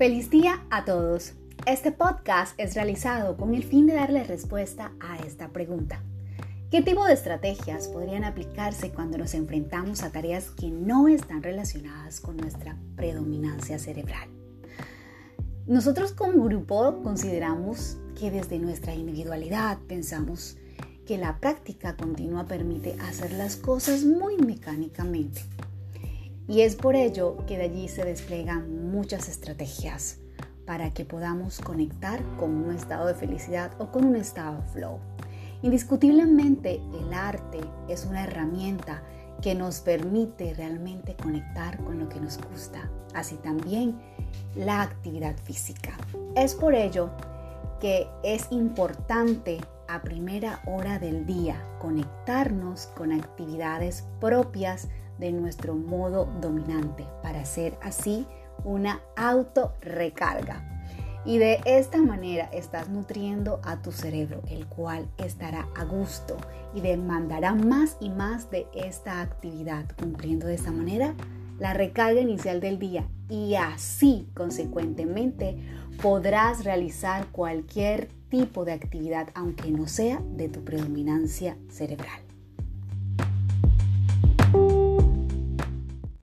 Feliz día a todos. Este podcast es realizado con el fin de darle respuesta a esta pregunta. ¿Qué tipo de estrategias podrían aplicarse cuando nos enfrentamos a tareas que no están relacionadas con nuestra predominancia cerebral? Nosotros como grupo consideramos que desde nuestra individualidad pensamos que la práctica continua permite hacer las cosas muy mecánicamente y es por ello que de allí se despliegan muchas estrategias para que podamos conectar con un estado de felicidad o con un estado flow. Indiscutiblemente el arte es una herramienta que nos permite realmente conectar con lo que nos gusta, así también la actividad física. Es por ello que es importante a primera hora del día conectarnos con actividades propias de nuestro modo dominante para hacer así una auto recarga. Y de esta manera estás nutriendo a tu cerebro, el cual estará a gusto y demandará más y más de esta actividad, cumpliendo de esta manera la recarga inicial del día y así, consecuentemente, podrás realizar cualquier tipo de actividad, aunque no sea de tu predominancia cerebral.